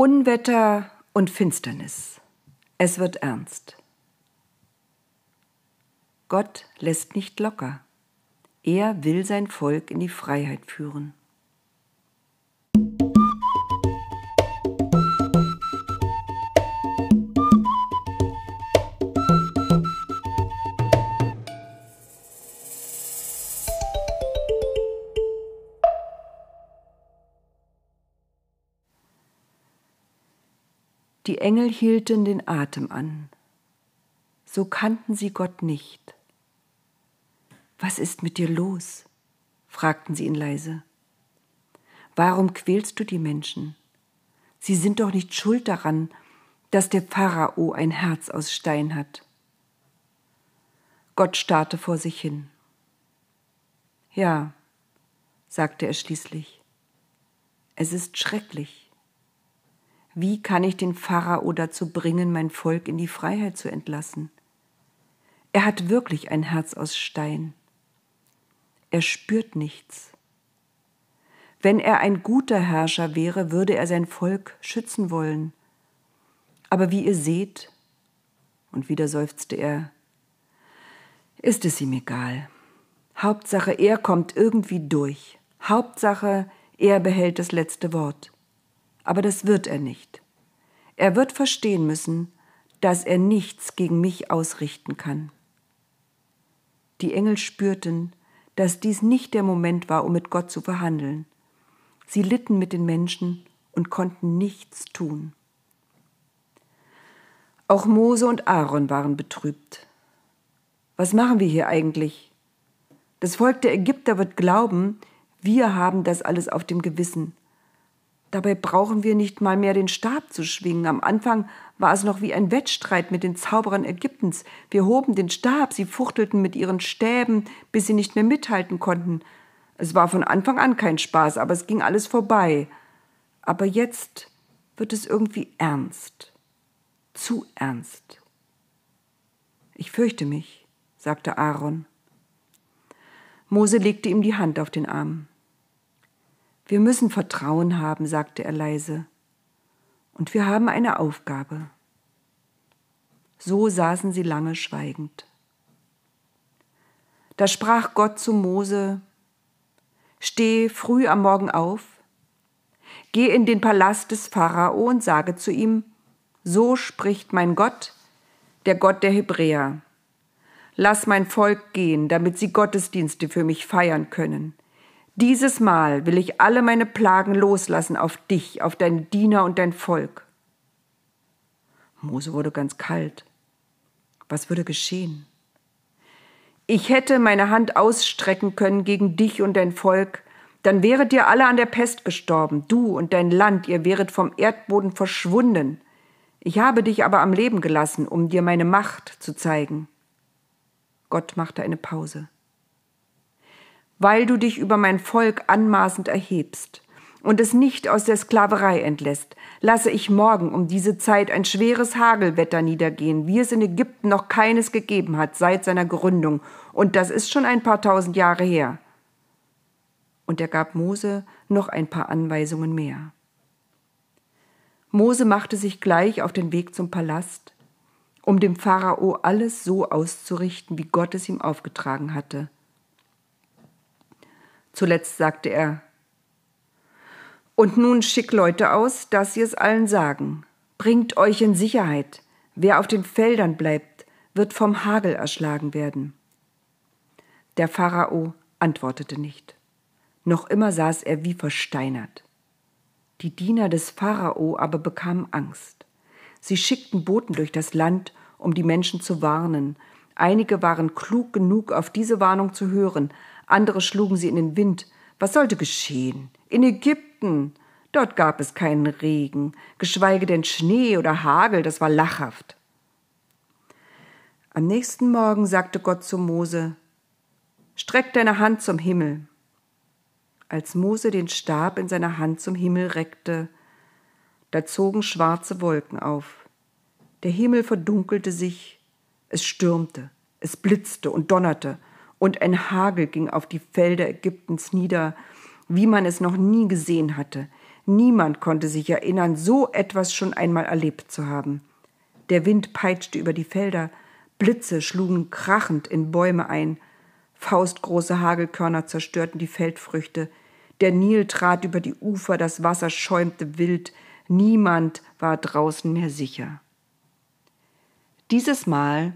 Unwetter und Finsternis. Es wird ernst. Gott lässt nicht locker. Er will sein Volk in die Freiheit führen. Die Engel hielten den Atem an. So kannten sie Gott nicht. Was ist mit dir los? fragten sie ihn leise. Warum quälst du die Menschen? Sie sind doch nicht schuld daran, dass der Pharao ein Herz aus Stein hat. Gott starrte vor sich hin. Ja, sagte er schließlich, es ist schrecklich. Wie kann ich den Pharao dazu bringen, mein Volk in die Freiheit zu entlassen? Er hat wirklich ein Herz aus Stein. Er spürt nichts. Wenn er ein guter Herrscher wäre, würde er sein Volk schützen wollen. Aber wie ihr seht, und wieder seufzte er, ist es ihm egal. Hauptsache, er kommt irgendwie durch. Hauptsache, er behält das letzte Wort aber das wird er nicht. Er wird verstehen müssen, dass er nichts gegen mich ausrichten kann. Die Engel spürten, dass dies nicht der Moment war, um mit Gott zu verhandeln. Sie litten mit den Menschen und konnten nichts tun. Auch Mose und Aaron waren betrübt. Was machen wir hier eigentlich? Das Volk der Ägypter wird glauben, wir haben das alles auf dem Gewissen Dabei brauchen wir nicht mal mehr den Stab zu schwingen. Am Anfang war es noch wie ein Wettstreit mit den Zauberern Ägyptens. Wir hoben den Stab, sie fuchtelten mit ihren Stäben, bis sie nicht mehr mithalten konnten. Es war von Anfang an kein Spaß, aber es ging alles vorbei. Aber jetzt wird es irgendwie ernst. Zu ernst. Ich fürchte mich, sagte Aaron. Mose legte ihm die Hand auf den Arm. Wir müssen Vertrauen haben, sagte er leise. Und wir haben eine Aufgabe. So saßen sie lange schweigend. Da sprach Gott zu Mose, Steh früh am Morgen auf, geh in den Palast des Pharao und sage zu ihm, So spricht mein Gott, der Gott der Hebräer. Lass mein Volk gehen, damit sie Gottesdienste für mich feiern können. Dieses Mal will ich alle meine Plagen loslassen auf dich, auf dein Diener und dein Volk. Mose wurde ganz kalt. Was würde geschehen? Ich hätte meine Hand ausstrecken können gegen dich und dein Volk, dann wäret ihr alle an der Pest gestorben, du und dein Land, ihr wäret vom Erdboden verschwunden. Ich habe dich aber am Leben gelassen, um dir meine Macht zu zeigen. Gott machte eine Pause weil du dich über mein Volk anmaßend erhebst und es nicht aus der Sklaverei entlässt, lasse ich morgen um diese Zeit ein schweres Hagelwetter niedergehen, wie es in Ägypten noch keines gegeben hat seit seiner Gründung, und das ist schon ein paar tausend Jahre her. Und er gab Mose noch ein paar Anweisungen mehr. Mose machte sich gleich auf den Weg zum Palast, um dem Pharao alles so auszurichten, wie Gott es ihm aufgetragen hatte. Zuletzt sagte er, und nun schick Leute aus, dass sie es allen sagen. Bringt euch in Sicherheit. Wer auf den Feldern bleibt, wird vom Hagel erschlagen werden. Der Pharao antwortete nicht. Noch immer saß er wie versteinert. Die Diener des Pharao aber bekamen Angst. Sie schickten Boten durch das Land, um die Menschen zu warnen. Einige waren klug genug, auf diese Warnung zu hören, andere schlugen sie in den Wind. Was sollte geschehen? In Ägypten. Dort gab es keinen Regen, geschweige denn Schnee oder Hagel, das war lachhaft. Am nächsten Morgen sagte Gott zu Mose, Streck deine Hand zum Himmel. Als Mose den Stab in seiner Hand zum Himmel reckte, da zogen schwarze Wolken auf. Der Himmel verdunkelte sich, es stürmte, es blitzte und donnerte, und ein Hagel ging auf die Felder Ägyptens nieder, wie man es noch nie gesehen hatte. Niemand konnte sich erinnern, so etwas schon einmal erlebt zu haben. Der Wind peitschte über die Felder, Blitze schlugen krachend in Bäume ein, faustgroße Hagelkörner zerstörten die Feldfrüchte, der Nil trat über die Ufer, das Wasser schäumte wild, niemand war draußen mehr sicher. Dieses Mal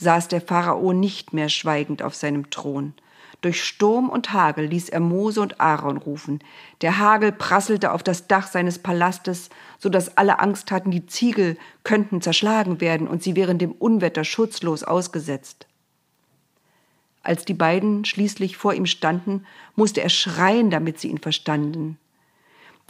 saß der Pharao nicht mehr schweigend auf seinem Thron, durch Sturm und Hagel ließ er Mose und Aaron rufen. Der Hagel prasselte auf das Dach seines Palastes, so dass alle Angst hatten, die Ziegel könnten zerschlagen werden und sie wären dem Unwetter schutzlos ausgesetzt. Als die beiden schließlich vor ihm standen, musste er schreien, damit sie ihn verstanden.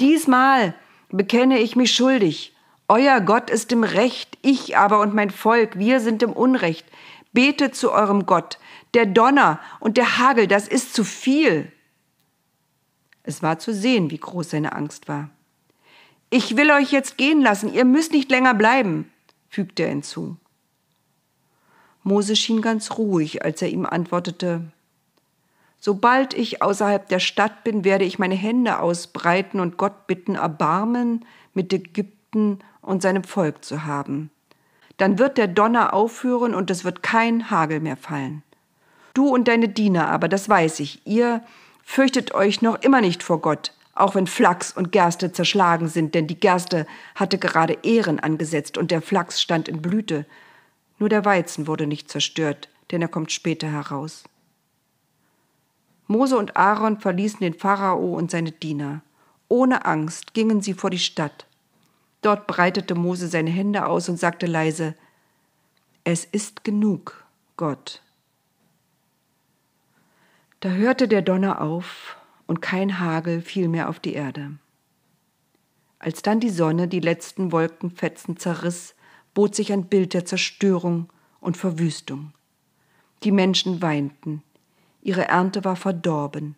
Diesmal bekenne ich mich schuldig. Euer Gott ist im Recht, ich aber und mein Volk, wir sind im Unrecht. Betet zu eurem Gott, der Donner und der Hagel, das ist zu viel. Es war zu sehen, wie groß seine Angst war. Ich will euch jetzt gehen lassen, ihr müsst nicht länger bleiben, fügte er hinzu. Mose schien ganz ruhig, als er ihm antwortete Sobald ich außerhalb der Stadt bin, werde ich meine Hände ausbreiten und Gott bitten, Erbarmen mit Ägypten und seinem Volk zu haben. Dann wird der Donner aufhören und es wird kein Hagel mehr fallen. Du und deine Diener aber, das weiß ich, ihr fürchtet euch noch immer nicht vor Gott, auch wenn Flachs und Gerste zerschlagen sind, denn die Gerste hatte gerade Ehren angesetzt und der Flachs stand in Blüte. Nur der Weizen wurde nicht zerstört, denn er kommt später heraus. Mose und Aaron verließen den Pharao und seine Diener. Ohne Angst gingen sie vor die Stadt. Dort breitete Mose seine Hände aus und sagte leise, Es ist genug, Gott. Da hörte der Donner auf und kein Hagel fiel mehr auf die Erde. Als dann die Sonne die letzten Wolkenfetzen zerriss, bot sich ein Bild der Zerstörung und Verwüstung. Die Menschen weinten, ihre Ernte war verdorben,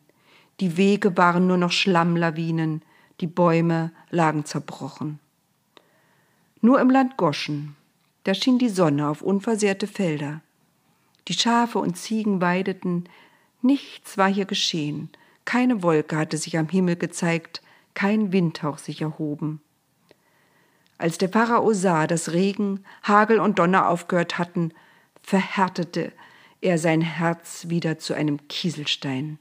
die Wege waren nur noch Schlammlawinen, die Bäume lagen zerbrochen. Nur im Land Goschen, da schien die Sonne auf unversehrte Felder. Die Schafe und Ziegen weideten, Nichts war hier geschehen, keine Wolke hatte sich am Himmel gezeigt, kein Windhauch sich erhoben. Als der Pharao sah, dass Regen, Hagel und Donner aufgehört hatten, verhärtete er sein Herz wieder zu einem Kieselstein.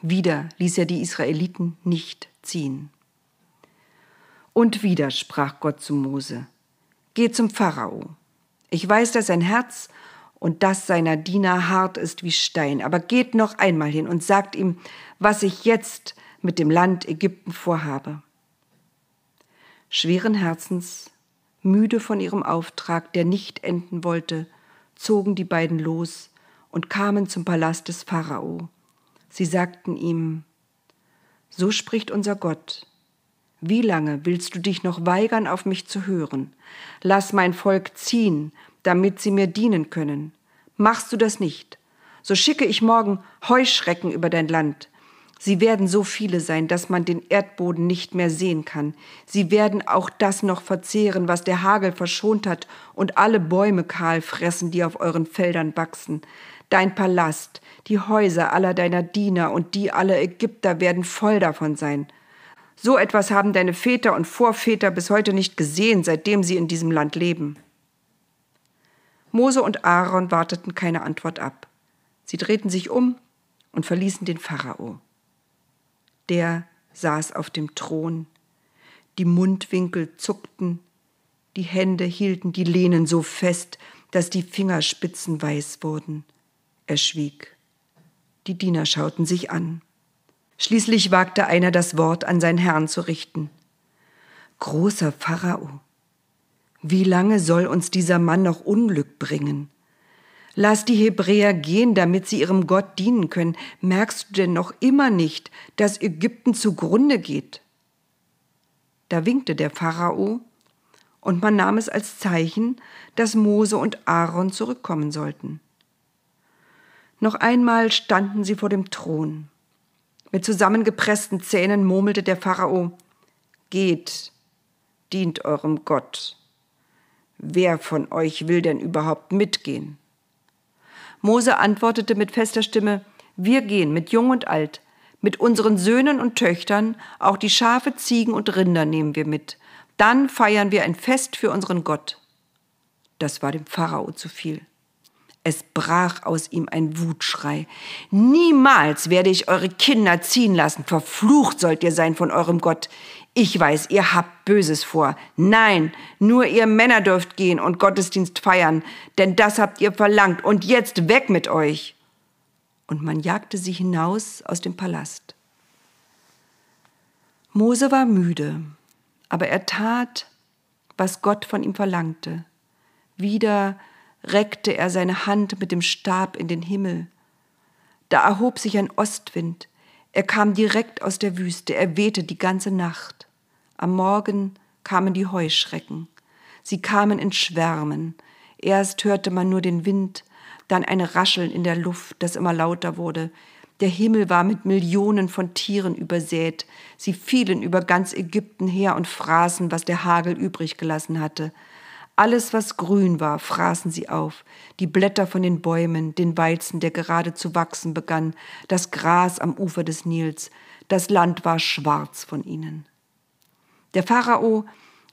Wieder ließ er die Israeliten nicht ziehen. Und wieder sprach Gott zu Mose, Geh zum Pharao. Ich weiß, dass sein Herz und das seiner Diener hart ist wie Stein. Aber geht noch einmal hin und sagt ihm, was ich jetzt mit dem Land Ägypten vorhabe. Schweren Herzens, müde von ihrem Auftrag, der nicht enden wollte, zogen die beiden los und kamen zum Palast des Pharao. Sie sagten ihm, So spricht unser Gott, wie lange willst du dich noch weigern, auf mich zu hören? Lass mein Volk ziehen, damit sie mir dienen können. Machst du das nicht, so schicke ich morgen Heuschrecken über dein Land. Sie werden so viele sein, dass man den Erdboden nicht mehr sehen kann. Sie werden auch das noch verzehren, was der Hagel verschont hat, und alle Bäume kahl fressen, die auf euren Feldern wachsen. Dein Palast, die Häuser aller deiner Diener und die aller Ägypter werden voll davon sein. So etwas haben deine Väter und Vorväter bis heute nicht gesehen, seitdem sie in diesem Land leben. Mose und Aaron warteten keine Antwort ab. Sie drehten sich um und verließen den Pharao. Der saß auf dem Thron, die Mundwinkel zuckten, die Hände hielten die Lehnen so fest, dass die Fingerspitzen weiß wurden. Er schwieg. Die Diener schauten sich an. Schließlich wagte einer das Wort an seinen Herrn zu richten. Großer Pharao, wie lange soll uns dieser Mann noch Unglück bringen? Lass die Hebräer gehen, damit sie ihrem Gott dienen können. Merkst du denn noch immer nicht, dass Ägypten zugrunde geht? Da winkte der Pharao, und man nahm es als Zeichen, dass Mose und Aaron zurückkommen sollten. Noch einmal standen sie vor dem Thron. Mit zusammengepressten Zähnen murmelte der Pharao Geht, dient eurem Gott. Wer von euch will denn überhaupt mitgehen? Mose antwortete mit fester Stimme, wir gehen mit Jung und Alt, Mit unseren Söhnen und Töchtern, auch die Schafe, Ziegen und Rinder nehmen wir mit. Dann feiern wir ein Fest für unseren Gott. Das war dem Pharao zu viel. Es brach aus ihm ein Wutschrei. Niemals werde ich eure Kinder ziehen lassen. Verflucht sollt ihr sein von eurem Gott. Ich weiß, ihr habt Böses vor. Nein, nur ihr Männer dürft gehen und Gottesdienst feiern, denn das habt ihr verlangt. Und jetzt weg mit euch. Und man jagte sie hinaus aus dem Palast. Mose war müde, aber er tat, was Gott von ihm verlangte. Wieder reckte er seine Hand mit dem Stab in den Himmel. Da erhob sich ein Ostwind. Er kam direkt aus der Wüste, er wehte die ganze Nacht. Am Morgen kamen die Heuschrecken. Sie kamen in Schwärmen. Erst hörte man nur den Wind, dann ein Rascheln in der Luft, das immer lauter wurde. Der Himmel war mit Millionen von Tieren übersät. Sie fielen über ganz Ägypten her und fraßen, was der Hagel übrig gelassen hatte. Alles, was grün war, fraßen sie auf, die Blätter von den Bäumen, den Weizen, der gerade zu wachsen begann, das Gras am Ufer des Nils, das Land war schwarz von ihnen. Der Pharao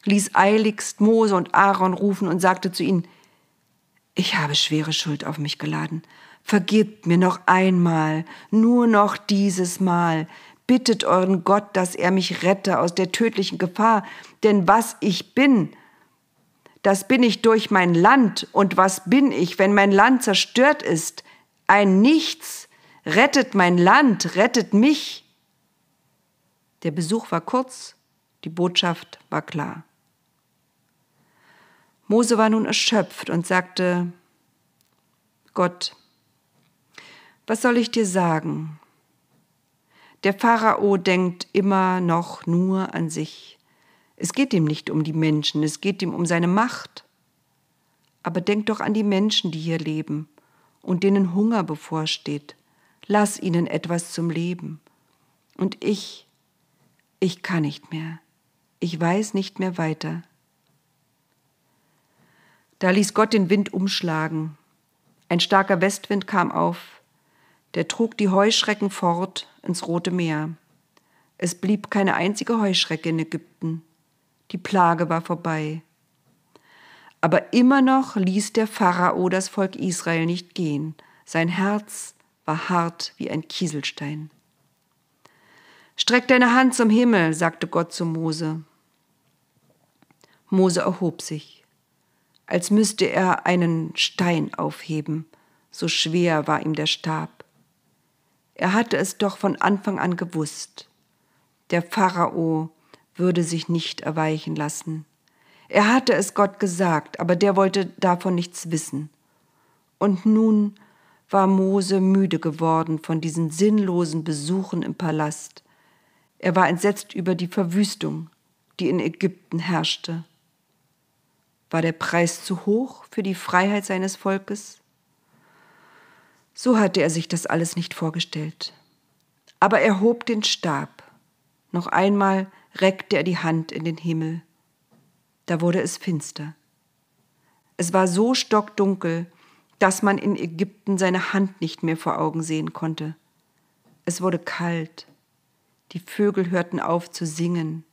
ließ eiligst Mose und Aaron rufen und sagte zu ihnen, ich habe schwere Schuld auf mich geladen. Vergebt mir noch einmal, nur noch dieses Mal. Bittet euren Gott, dass er mich rette aus der tödlichen Gefahr, denn was ich bin, das bin ich durch mein Land. Und was bin ich, wenn mein Land zerstört ist? Ein Nichts. Rettet mein Land, rettet mich. Der Besuch war kurz, die Botschaft war klar. Mose war nun erschöpft und sagte, Gott, was soll ich dir sagen? Der Pharao denkt immer noch nur an sich. Es geht ihm nicht um die Menschen, es geht ihm um seine Macht. Aber denk doch an die Menschen, die hier leben und denen Hunger bevorsteht. Lass ihnen etwas zum Leben. Und ich, ich kann nicht mehr. Ich weiß nicht mehr weiter. Da ließ Gott den Wind umschlagen. Ein starker Westwind kam auf. Der trug die Heuschrecken fort ins Rote Meer. Es blieb keine einzige Heuschrecke in Ägypten. Die Plage war vorbei. Aber immer noch ließ der Pharao das Volk Israel nicht gehen. Sein Herz war hart wie ein Kieselstein. Streck deine Hand zum Himmel, sagte Gott zu Mose. Mose erhob sich, als müsste er einen Stein aufheben, so schwer war ihm der Stab. Er hatte es doch von Anfang an gewusst. Der Pharao würde sich nicht erweichen lassen. Er hatte es Gott gesagt, aber der wollte davon nichts wissen. Und nun war Mose müde geworden von diesen sinnlosen Besuchen im Palast. Er war entsetzt über die Verwüstung, die in Ägypten herrschte. War der Preis zu hoch für die Freiheit seines Volkes? So hatte er sich das alles nicht vorgestellt. Aber er hob den Stab. Noch einmal reckte er die Hand in den Himmel. Da wurde es finster. Es war so stockdunkel, dass man in Ägypten seine Hand nicht mehr vor Augen sehen konnte. Es wurde kalt. Die Vögel hörten auf zu singen.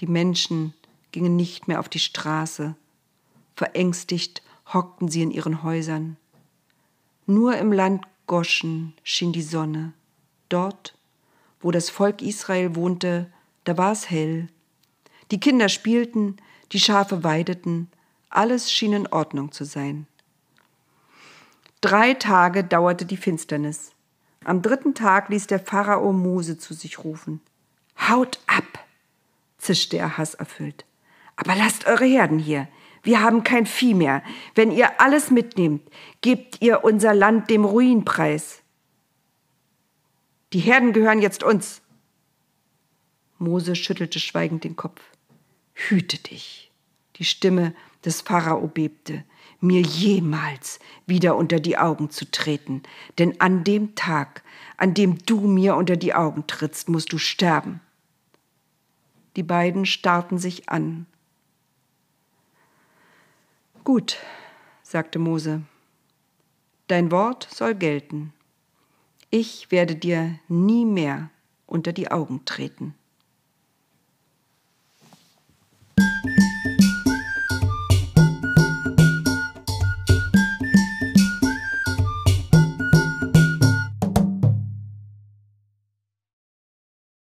Die Menschen gingen nicht mehr auf die Straße. Verängstigt hockten sie in ihren Häusern. Nur im Land Goschen schien die Sonne. Dort, wo das Volk Israel wohnte, da war es hell. Die Kinder spielten, die Schafe weideten, alles schien in Ordnung zu sein. Drei Tage dauerte die Finsternis. Am dritten Tag ließ der Pharao Mose zu sich rufen. Haut ab, zischte er hasserfüllt. Aber lasst eure Herden hier. Wir haben kein Vieh mehr. Wenn ihr alles mitnehmt, gebt ihr unser Land dem Ruinpreis. Die Herden gehören jetzt uns. Mose schüttelte schweigend den Kopf. Hüte dich. Die Stimme des Pharao bebte, mir jemals wieder unter die Augen zu treten, denn an dem Tag, an dem du mir unter die Augen trittst, musst du sterben. Die beiden starrten sich an. Gut, sagte Mose, dein Wort soll gelten. Ich werde dir nie mehr unter die Augen treten.